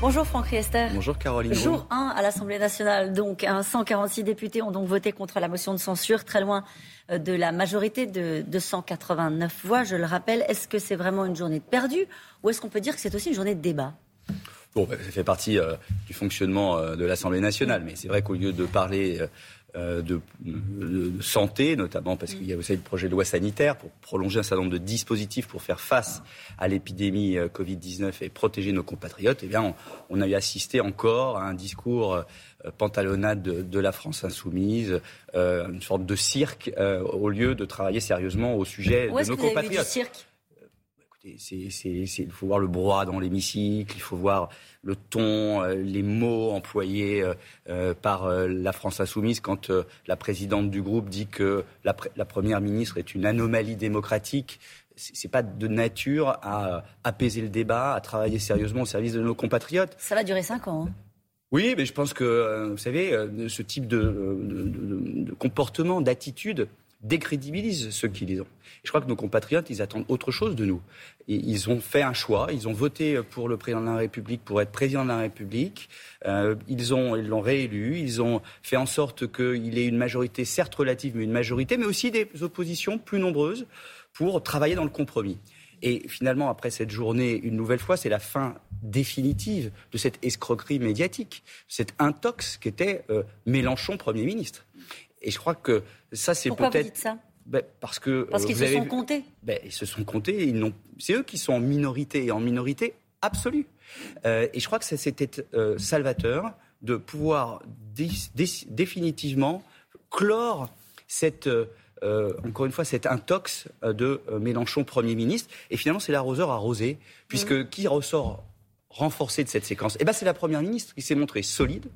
Bonjour Franck Riester. Bonjour Caroline. Jour 1 à l'Assemblée nationale. Donc, 146 députés ont donc voté contre la motion de censure, très loin euh, de la majorité de 289 voix, je le rappelle. Est-ce que c'est vraiment une journée de perdue ou est-ce qu'on peut dire que c'est aussi une journée de débat? Bon, ça fait partie euh, du fonctionnement euh, de l'Assemblée nationale, mais c'est vrai qu'au lieu de parler euh, de, santé, notamment parce qu'il y a aussi le projet de loi sanitaire pour prolonger un certain nombre de dispositifs pour faire face à l'épidémie euh, Covid-19 et protéger nos compatriotes, eh bien, on, a eu assisté encore à un discours euh, pantalonnade de, la France insoumise, une sorte de cirque, au lieu de travailler sérieusement au sujet de nos compatriotes. Il faut voir le brouhaha dans l'hémicycle, il faut voir le ton, euh, les mots employés euh, euh, par la France insoumise quand la présidente du groupe dit que la, première ministre est une anomalie démocratique. C'est pas de nature à apaiser le débat, à travailler sérieusement au service de nos compatriotes. Ça va durer cinq ans. Hein. Oui, mais je pense que, vous savez, ce type de comportement, d'attitude, décrédibilise ceux qui les ont. je crois que nos compatriotes, ils attendent autre chose de nous. ils ont fait un choix, ils ont voté pour le président de la République pour être président de la République. Euh, ils ils l'ont réélu, ils ont fait en sorte qu'il ait une majorité, certes relative, mais une majorité, mais aussi des oppositions plus nombreuses pour travailler dans le compromis. Et finalement, après cette journée, une nouvelle fois, c'est la fin définitive de cette escroquerie médiatique, cette intox qu'était euh, Mélenchon Premier ministre. Et je crois que ça, c'est peut-être. Pourquoi vous dites ça ben, parce que parce qu'ils se sont comptés. Ben, ils se sont comptés. Ils c'est eux qui sont en minorité et en minorité absolue. Euh, et je crois que c'était euh, salvateur de pouvoir définitivement clore cette euh, encore une fois cette intox de Mélenchon Premier ministre. Et finalement, c'est l'arroseur arrosé, puisque mmh. qui ressort renforcé de cette séquence? Eh ben, c'est la Première ministre qui s'est montrée solide,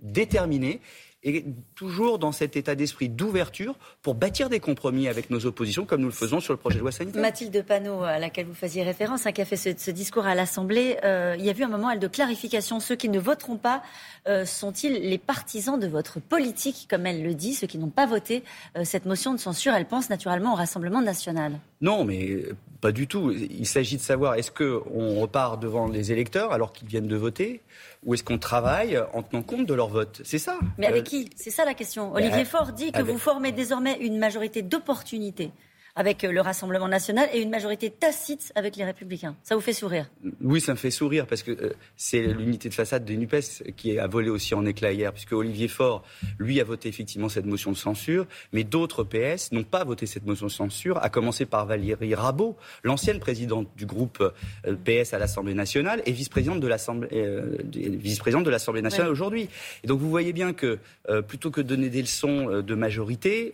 déterminée et toujours dans cet état d'esprit d'ouverture pour bâtir des compromis avec nos oppositions, comme nous le faisons sur le projet de loi sanitaire. Mathilde Panot, à laquelle vous faisiez référence, hein, qui a fait ce, discours à l'Assemblée, euh, il y a eu un moment elle, de clarification. Ceux qui ne voteront pas euh, sont-ils les partisans de votre politique, comme elle le dit Ceux qui n'ont pas voté euh, cette motion de censure, elle pense naturellement au Rassemblement national? Non, mais pas du tout. Il s'agit de savoir est-ce qu'on repart devant les électeurs alors qu'ils viennent de voter ou est-ce qu'on travaille en tenant compte de leur vote? C'est ça. Mais avec euh, qui C'est ça la question. Ben, Olivier Faure dit que vous formez désormais une majorité d'opportunités avec euh, le Rassemblement national et une majorité tacite avec les Républicains. Ça vous fait sourire? Oui, ça me fait sourire parce que euh, c'est l'unité de façade des NUPES qui a volé aussi en éclat hier, puisque Olivier Faure, lui, a voté effectivement cette motion de censure, mais d'autres PS n'ont pas voté cette motion de censure, à commencer par Valérie Rabault, l'ancienne présidente du groupe euh, PS à l'Assemblée nationale et vice-présidente de l'Assemblée vice-présidente de l'Assemblée nationale aujourd'hui. Et donc vous voyez bien que plutôt que de donner des leçons de majorité,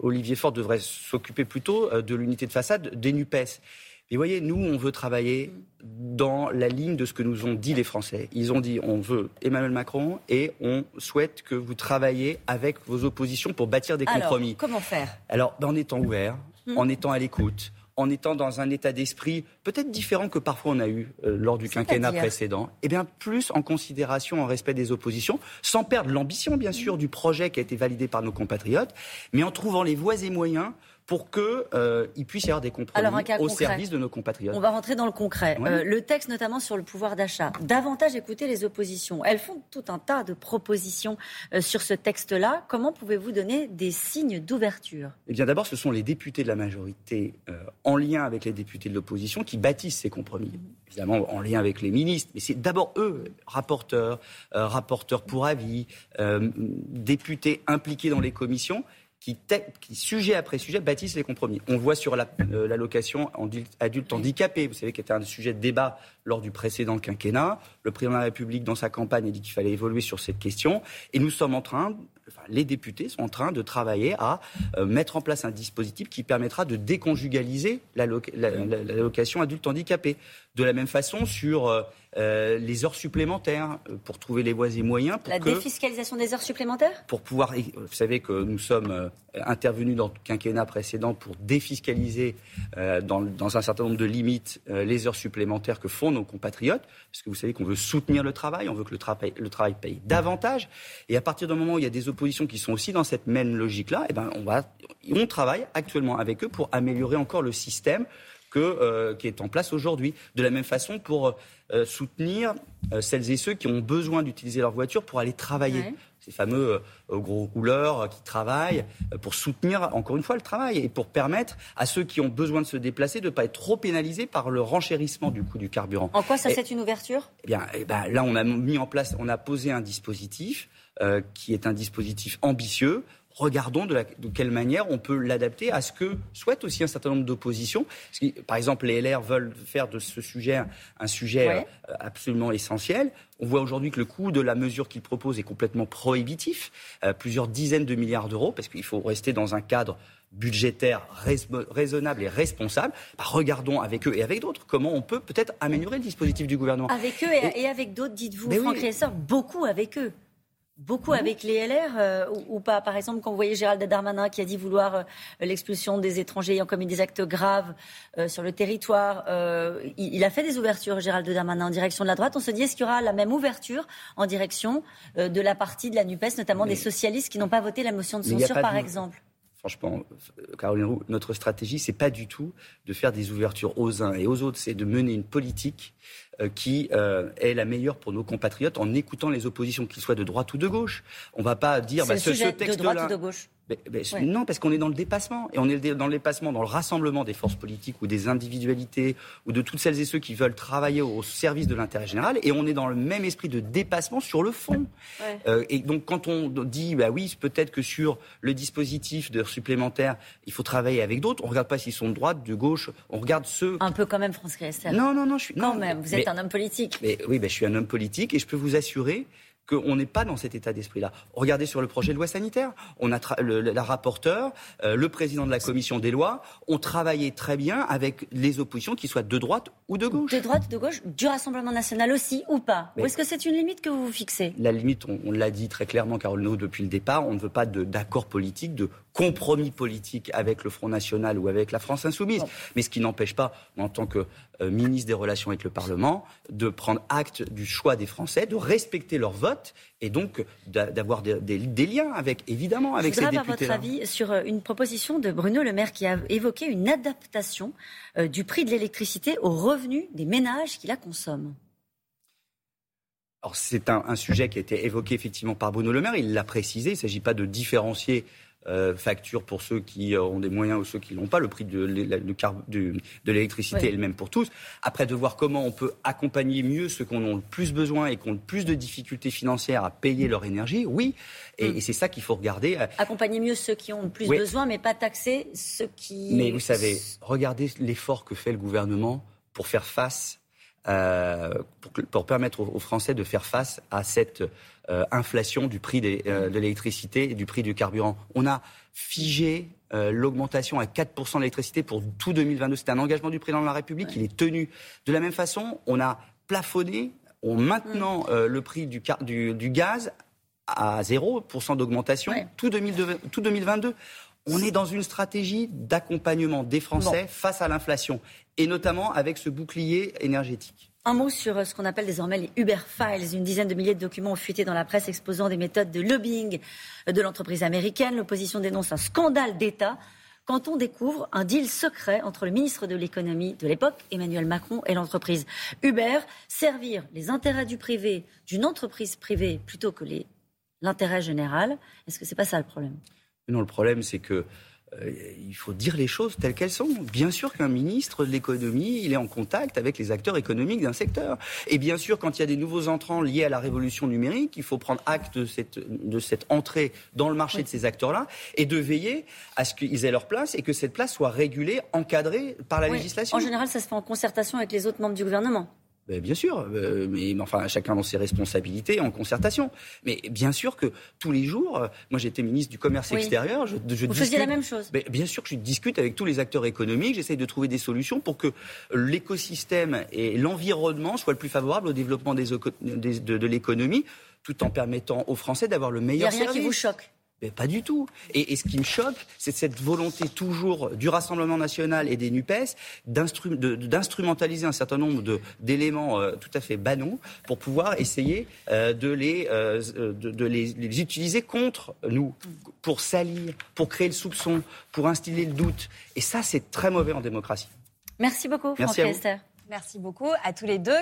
Olivier Faure devrait s'occuper plutôt euh, de l'unité de façade des NUPES. Et voyez, nous, on veut travailler dans la ligne de ce que nous ont dit les Français. Ils ont dit on veut Emmanuel Macron et on souhaite que vous travaillez avec vos oppositions pour bâtir des compromis. Comment faire? Alors, ben, en étant ouvert, hmm. en étant à l'écoute, en étant dans un état d'esprit peut-être différent que parfois on a eu euh, lors du quinquennat précédent, et eh bien plus en considération, en respect des oppositions, sans perdre l'ambition bien sûr du projet qui a été validé par nos compatriotes, mais en trouvant les voies et moyens pour qu'il euh, puisse y avoir des compromis au service de nos compatriotes. On va rentrer dans le concret. Euh, le texte notamment sur le pouvoir d'achat. Davantage écouter les oppositions. Elles font tout un tas de propositions euh, sur ce texte-là. Comment pouvez-vous donner des signes d'ouverture? Eh bien d'abord, ce sont les députés de la majorité euh, en lien avec les députés de l'opposition qui bâtissent ces compromis. Évidemment en lien avec les ministres, mais c'est d'abord eux, rapporteurs, rapporteurs pour avis, députés impliqués dans les commissions, qui, sujet après sujet, bâtissent les compromis. On voit sur euh, l'allocation la, adulte handicapé, vous savez, qui était un sujet de débat lors du précédent quinquennat. Le président de la République, dans sa campagne, a dit qu'il fallait évoluer sur cette question. Et nous sommes en train, enfin, les députés sont en train de travailler à euh, mettre en place un dispositif qui permettra de déconjugaliser l'allocation adulte handicapé. De la même façon, sur euh, euh, les heures supplémentaires euh, pour trouver les voies et moyens. Pour la défiscalisation des heures supplémentaires? Pour pouvoir. Vous savez que nous sommes euh, intervenus dans le quinquennat précédent pour défiscaliser dans, dans, un certain nombre de limites les heures supplémentaires que font nos compatriotes. Parce que vous savez qu'on veut soutenir le travail, on veut que le, travail, le travail paye davantage. Et à partir du moment où il y a des oppositions qui sont aussi dans cette même logique-là, eh ben on, va, on travaille actuellement avec eux pour améliorer encore le système que, qui est en place aujourd'hui. De la même façon, pour soutenir celles et ceux qui ont besoin d'utiliser leur voiture pour aller travailler ces fameux euh, gros rouleurs qui travaillent, euh, pour soutenir encore une fois le travail et pour permettre à ceux qui ont besoin de se déplacer de ne pas être trop pénalisés par le renchérissement du coût du carburant. En quoi ça c'est une ouverture? Eh bien, eh ben, là on a mis en place, on a posé un dispositif euh, qui est un dispositif ambitieux regardons de, quelle manière on peut l'adapter à ce que souhaitent aussi un certain nombre d'oppositions. Par exemple, les LR veulent faire de ce sujet un sujet euh, absolument essentiel. On voit aujourd'hui que le coût de la mesure qu'ils proposent est complètement prohibitif, euh, plusieurs dizaines de milliards d'euros, parce qu'il faut rester dans un cadre budgétaire raisonnable et responsable, bah, regardons avec eux et avec d'autres comment on peut peut-être améliorer le dispositif du gouvernement. Avec eux et, avec d'autres, dites-vous, Franck oui. beaucoup avec eux. Beaucoup avec les LR euh, ou, pas? Par exemple, quand vous voyez Gérald Darmanin qui a dit vouloir euh, l'expulsion des étrangers ayant commis des actes graves euh, sur le territoire, il, a fait des ouvertures, Gérald Darmanin, en direction de la droite. On se dit, est-ce qu'il y aura la même ouverture en direction de la partie de la NUPES, notamment des socialistes qui n'ont pas voté la motion de censure, par exemple? Franchement, Caroline Roux, notre stratégie, c'est pas du tout de faire des ouvertures aux uns et aux autres, c'est de mener une politique euh, qui euh, est la meilleure pour nos compatriotes en écoutant les oppositions, qu'ils soient de droite ou de gauche. On ne va pas dire bah, ce, ce texte-là. De droite ou de gauche non, parce qu'on est dans le dépassement. Et on est dans le dépassement, dans le rassemblement des forces politiques ou des individualités ou de toutes celles et ceux qui veulent travailler au service de l'intérêt général. Et on est dans le même esprit de dépassement sur le fond. Euh, et donc, quand on dit, bah oui, peut-être que sur le dispositif de supplémentaire, il faut travailler avec d'autres, on ne regarde pas s'ils sont de droite, de gauche, on regarde ceux. Un peu quand même, France Christelle. Non, non, non, je suis. Quand même, vous êtes un homme politique. Mais, oui, je suis un homme politique et je peux vous assurer qu'on n'est pas dans cet état d'esprit-là. Regardez sur le projet de loi sanitaire. On a la rapporteure, euh, le président de la commission des lois ont travaillé très bien avec les oppositions, qui soient de droite ou de gauche. De droite, de gauche, du Rassemblement national aussi ou pas Ou est-ce que c'est une limite que vous fixez? La limite, on, l'a dit très clairement, Carole depuis le départ, on ne veut pas d'accord politique, de compromis politique avec le Front National ou avec la France Insoumise. Mais ce qui n'empêche pas, en tant que euh, ministre des Relations avec le Parlement, de prendre acte du choix des Français, de respecter leur vote et donc d'avoir des, liens avec, évidemment, avec Je ces députés. votre avis sur euh, une proposition de Bruno Le Maire qui a évoqué une adaptation euh, du prix de l'électricité aux revenus des ménages qui la consomment. Alors c'est un, un, sujet qui a été évoqué effectivement par Bruno Le Maire. Il l'a précisé. Il ne s'agit pas de différencier euh, facture pour ceux qui euh, ont des moyens ou ceux qui l'ont pas. Le prix de, l'électricité est le même pour tous. Après, de voir comment on peut accompagner mieux ceux qui en ont le plus besoin et qui ont le plus de difficultés financières à payer leur énergie, oui. Et, mm. c'est ça qu'il faut regarder. Accompagner mieux ceux qui ont le plus besoin, mais pas taxer ceux qui. Mais vous savez, regardez l'effort que fait le gouvernement pour faire face euh, pour, permettre aux, Français de faire face à cette euh, inflation du prix euh, de l'électricité et du prix du carburant. On a figé l'augmentation à 4% de l'électricité pour tout 2022. C'est un engagement du président de la République. Il est tenu. De la même façon, on a plafonné en maintenant mm. le prix du, du, gaz à 0% d'augmentation tout, 2022. On est dans une stratégie d'accompagnement des Français face à l'inflation, et notamment avec ce bouclier énergétique. Un mot sur euh, ce qu'on appelle désormais les Uber Files. Une dizaine de milliers de documents ont fuité dans la presse exposant des méthodes de lobbying de l'entreprise américaine. L'opposition dénonce un scandale d'État quand on découvre un deal secret entre le ministre de l'économie de l'époque, Emmanuel Macron, et l'entreprise Uber, servir les intérêts du privé, d'une entreprise privée, plutôt que l'intérêt général. Est-ce que c'est pas ça le problème? Non, le problème, c'est que euh, il faut dire les choses telles qu'elles sont. Bien sûr qu'un ministre de l'économie, il est en contact avec les acteurs économiques d'un secteur. Et bien sûr, quand il y a des nouveaux entrants liés à la révolution numérique, il faut prendre acte de cette, de cette entrée dans le marché de ces acteurs-là et de veiller à ce qu'ils aient leur place et que cette place soit régulée, encadrée par la législation. En général, ça se fait en concertation avec les autres membres du gouvernement. Ben, bien sûr, euh, mais enfin chacun dans ses responsabilités, en concertation. Mais bien sûr que tous les jours, euh, moi j'étais ministre du commerce extérieur, je, je Vous faisiez la même chose. Ben, bien sûr que je discute avec tous les acteurs économiques, j'essaye de trouver des solutions pour que l'écosystème et l'environnement soient le plus favorables au développement des, de, de l'économie, tout en permettant aux Français d'avoir le meilleur service. Il n'y a rien qui vous choque mais pas du tout. Et, ce qui me choque, c'est cette volonté toujours du Rassemblement national et des NUPES d'instrumentaliser un certain nombre d'éléments euh, tout à fait banaux pour pouvoir essayer euh, de, les, euh, de, les, les, utiliser contre nous, pour salir, pour créer le soupçon, pour instiller le doute. Et ça, c'est très mauvais en démocratie. Merci beaucoup, Franck Esther. Merci beaucoup à tous les deux.